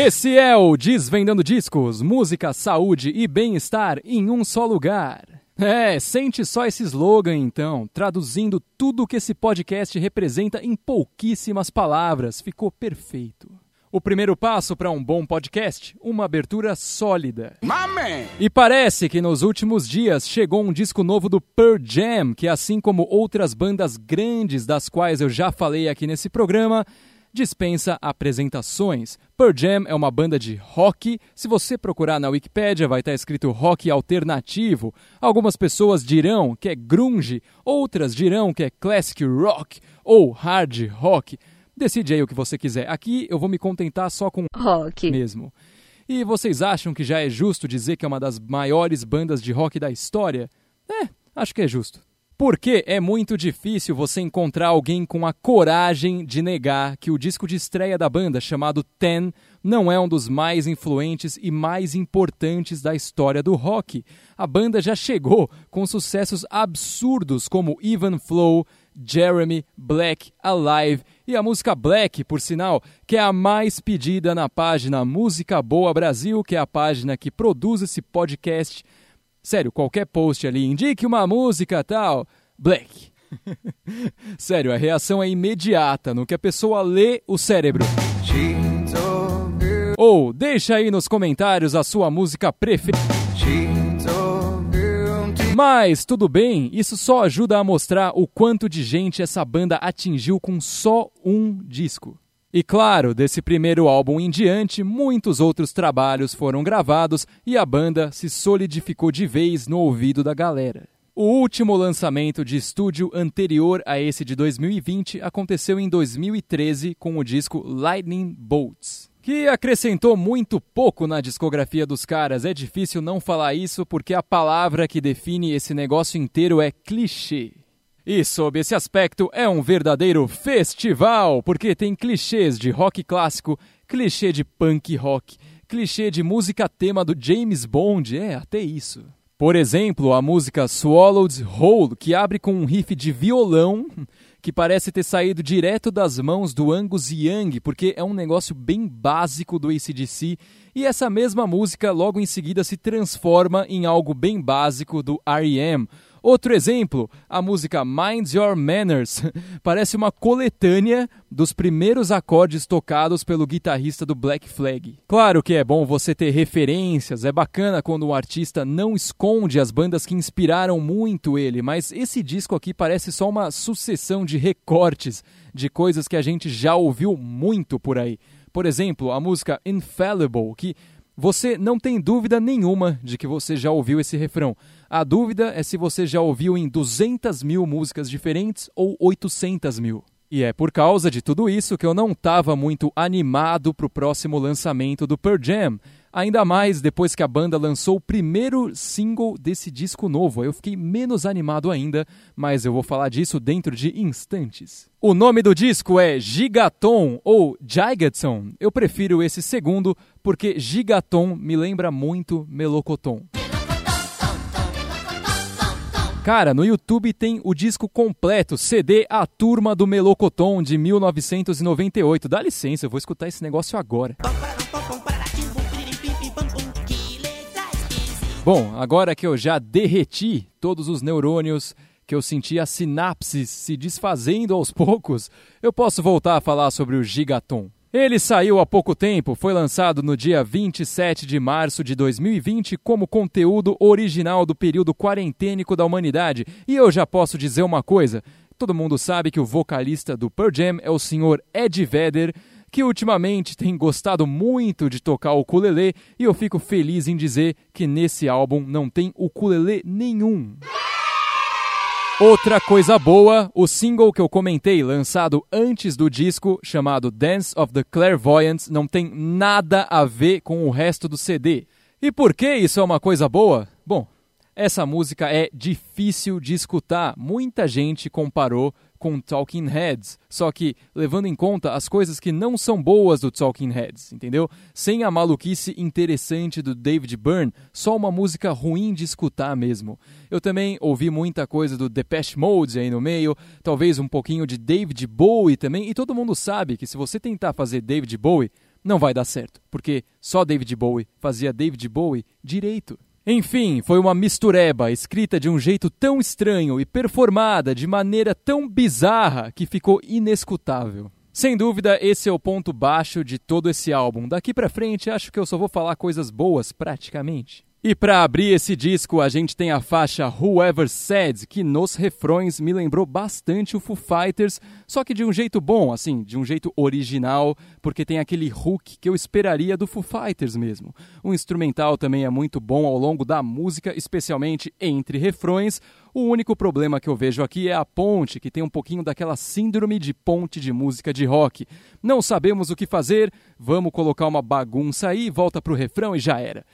Esse é o Desvendando Discos, música, saúde e bem-estar em um só lugar. É, sente só esse slogan então, traduzindo tudo o que esse podcast representa em pouquíssimas palavras. Ficou perfeito. O primeiro passo para um bom podcast, uma abertura sólida. E parece que nos últimos dias chegou um disco novo do Pearl Jam, que assim como outras bandas grandes das quais eu já falei aqui nesse programa, dispensa apresentações. Pearl Jam é uma banda de rock. Se você procurar na Wikipedia, vai estar escrito rock alternativo. Algumas pessoas dirão que é grunge, outras dirão que é classic rock ou hard rock. Decide aí o que você quiser. Aqui eu vou me contentar só com rock mesmo. E vocês acham que já é justo dizer que é uma das maiores bandas de rock da história? É, acho que é justo. Porque é muito difícil você encontrar alguém com a coragem de negar que o disco de estreia da banda, chamado Ten, não é um dos mais influentes e mais importantes da história do rock. A banda já chegou com sucessos absurdos como Even Flow, Jeremy, Black, Alive e a música Black, por sinal, que é a mais pedida na página Música Boa Brasil, que é a página que produz esse podcast. Sério, qualquer post ali, indique uma música tal, Black. Sério, a reação é imediata no que a pessoa lê o cérebro. Ou deixa aí nos comentários a sua música preferida. Mas tudo bem, isso só ajuda a mostrar o quanto de gente essa banda atingiu com só um disco. E claro, desse primeiro álbum em diante, muitos outros trabalhos foram gravados e a banda se solidificou de vez no ouvido da galera. O último lançamento de estúdio anterior a esse de 2020 aconteceu em 2013 com o disco Lightning Bolts que acrescentou muito pouco na discografia dos caras. É difícil não falar isso porque a palavra que define esse negócio inteiro é clichê. E sob esse aspecto é um verdadeiro festival, porque tem clichês de rock clássico, clichê de punk rock, clichê de música tema do James Bond, é até isso. Por exemplo, a música Swallowed Whole, que abre com um riff de violão que parece ter saído direto das mãos do Angus Young, porque é um negócio bem básico do ACDC, e essa mesma música logo em seguida se transforma em algo bem básico do R.E.M., Outro exemplo, a música Mind Your Manners parece uma coletânea dos primeiros acordes tocados pelo guitarrista do Black Flag. Claro que é bom você ter referências, é bacana quando um artista não esconde as bandas que inspiraram muito ele, mas esse disco aqui parece só uma sucessão de recortes de coisas que a gente já ouviu muito por aí. Por exemplo, a música Infallible, que você não tem dúvida nenhuma de que você já ouviu esse refrão. A dúvida é se você já ouviu em 200 mil músicas diferentes ou 800 mil. E é por causa de tudo isso que eu não estava muito animado para o próximo lançamento do Pearl Jam. Ainda mais depois que a banda lançou o primeiro single desse disco novo. Eu fiquei menos animado ainda, mas eu vou falar disso dentro de instantes. O nome do disco é Gigaton ou Gigaton. Eu prefiro esse segundo porque Gigaton me lembra muito Melocoton. Cara, no YouTube tem o disco completo, CD A Turma do Melocoton de 1998. Dá licença, eu vou escutar esse negócio agora. Bom, agora que eu já derreti todos os neurônios, que eu senti as sinapses se desfazendo aos poucos, eu posso voltar a falar sobre o Gigaton. Ele saiu há pouco tempo, foi lançado no dia 27 de março de 2020 como conteúdo original do período quarentênico da humanidade. E eu já posso dizer uma coisa: todo mundo sabe que o vocalista do Pearl Jam é o senhor Ed Vedder, que ultimamente tem gostado muito de tocar o ukulele, e eu fico feliz em dizer que nesse álbum não tem ukulele nenhum. Outra coisa boa, o single que eu comentei, lançado antes do disco, chamado Dance of the Clairvoyants, não tem nada a ver com o resto do CD. E por que isso é uma coisa boa? Bom, essa música é difícil de escutar. Muita gente comparou com Talking Heads, só que levando em conta as coisas que não são boas do Talking Heads, entendeu? Sem a maluquice interessante do David Byrne, só uma música ruim de escutar mesmo. Eu também ouvi muita coisa do Depeche Mode aí no meio, talvez um pouquinho de David Bowie também, e todo mundo sabe que se você tentar fazer David Bowie, não vai dar certo, porque só David Bowie fazia David Bowie direito. Enfim, foi uma mistureba escrita de um jeito tão estranho e performada de maneira tão bizarra que ficou inescutável. Sem dúvida, esse é o ponto baixo de todo esse álbum. Daqui pra frente, acho que eu só vou falar coisas boas, praticamente. E para abrir esse disco, a gente tem a faixa Whoever Said, que nos refrões me lembrou bastante o Foo Fighters, só que de um jeito bom, assim, de um jeito original, porque tem aquele hook que eu esperaria do Foo Fighters mesmo. O instrumental também é muito bom ao longo da música, especialmente entre refrões. O único problema que eu vejo aqui é a ponte, que tem um pouquinho daquela síndrome de ponte de música de rock. Não sabemos o que fazer, vamos colocar uma bagunça aí, volta pro refrão e já era.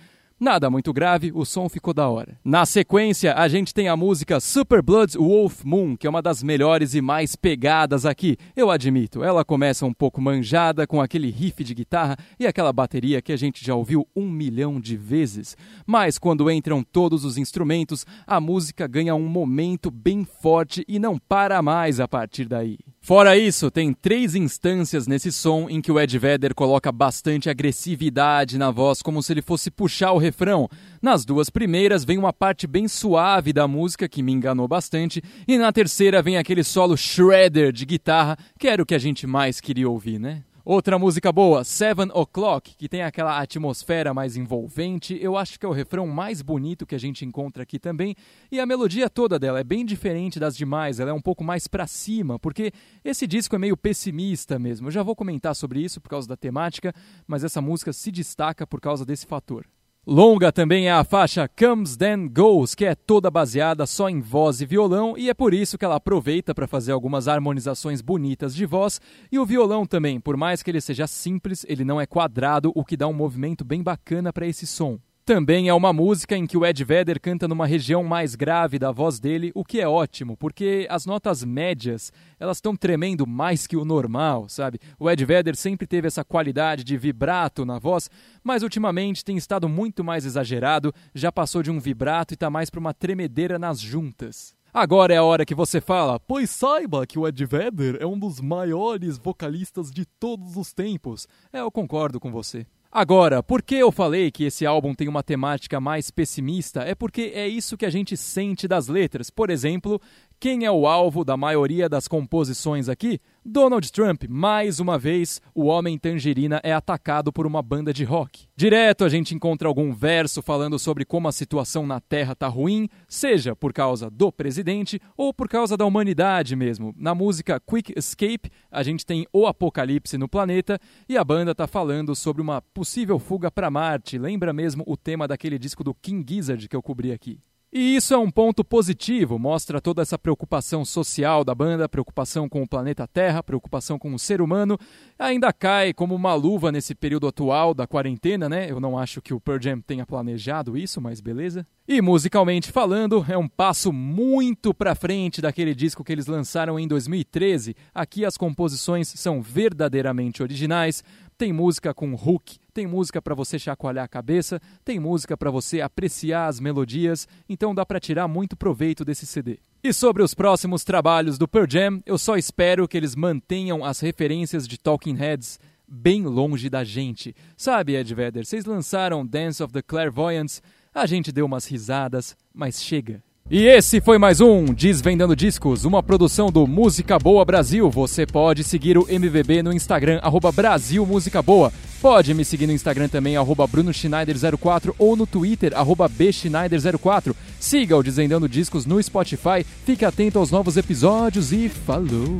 Nada muito grave, o som ficou da hora. Na sequência, a gente tem a música Super Blood Wolf Moon, que é uma das melhores e mais pegadas aqui. Eu admito, ela começa um pouco manjada com aquele riff de guitarra e aquela bateria que a gente já ouviu um milhão de vezes. Mas quando entram todos os instrumentos, a música ganha um momento bem forte e não para mais a partir daí. Fora isso, tem três instâncias nesse som em que o Ed Vedder coloca bastante agressividade na voz, como se ele fosse puxar o refrão. Nas duas primeiras vem uma parte bem suave da música, que me enganou bastante, e na terceira vem aquele solo shredder de guitarra, que era o que a gente mais queria ouvir, né? Outra música boa, Seven O'Clock, que tem aquela atmosfera mais envolvente. Eu acho que é o refrão mais bonito que a gente encontra aqui também. E a melodia toda dela é bem diferente das demais, ela é um pouco mais para cima, porque esse disco é meio pessimista mesmo. Eu já vou comentar sobre isso por causa da temática, mas essa música se destaca por causa desse fator. Longa também é a faixa Comes Then Goes, que é toda baseada só em voz e violão, e é por isso que ela aproveita para fazer algumas harmonizações bonitas de voz, e o violão também, por mais que ele seja simples, ele não é quadrado, o que dá um movimento bem bacana para esse som. Também é uma música em que o Ed Vedder canta numa região mais grave da voz dele, o que é ótimo, porque as notas médias, elas estão tremendo mais que o normal, sabe? O Ed Vedder sempre teve essa qualidade de vibrato na voz, mas ultimamente tem estado muito mais exagerado, já passou de um vibrato e está mais para uma tremedeira nas juntas. Agora é a hora que você fala, pois saiba que o Ed Vedder é um dos maiores vocalistas de todos os tempos. É, eu concordo com você. Agora, por que eu falei que esse álbum tem uma temática mais pessimista? É porque é isso que a gente sente das letras. Por exemplo, quem é o alvo da maioria das composições aqui? Donald Trump, mais uma vez, o homem tangerina é atacado por uma banda de rock. Direto a gente encontra algum verso falando sobre como a situação na Terra tá ruim, seja por causa do presidente ou por causa da humanidade mesmo. Na música Quick Escape, a gente tem o apocalipse no planeta e a banda tá falando sobre uma possível fuga para Marte. Lembra mesmo o tema daquele disco do King Gizzard que eu cobri aqui. E isso é um ponto positivo, mostra toda essa preocupação social da banda, preocupação com o planeta Terra, preocupação com o ser humano. Ainda cai como uma luva nesse período atual da quarentena, né? Eu não acho que o Pearl Jam tenha planejado isso, mas beleza. E musicalmente falando, é um passo muito para frente daquele disco que eles lançaram em 2013. Aqui as composições são verdadeiramente originais, tem música com hook, tem música para você chacoalhar a cabeça, tem música para você apreciar as melodias, então dá para tirar muito proveito desse CD. E sobre os próximos trabalhos do Pearl Jam, eu só espero que eles mantenham as referências de Talking Heads bem longe da gente. Sabe, Ed Vedder, vocês lançaram Dance of the Clairvoyants, a gente deu umas risadas, mas chega. E esse foi mais um Desvendando Discos, uma produção do Música Boa Brasil. Você pode seguir o MVB no Instagram, arroba Brasil Música Boa. Pode me seguir no Instagram também, arroba Bruno Schneider04 ou no Twitter, arroba Bschneider04. Siga o Desvendando Discos no Spotify, fique atento aos novos episódios e falou!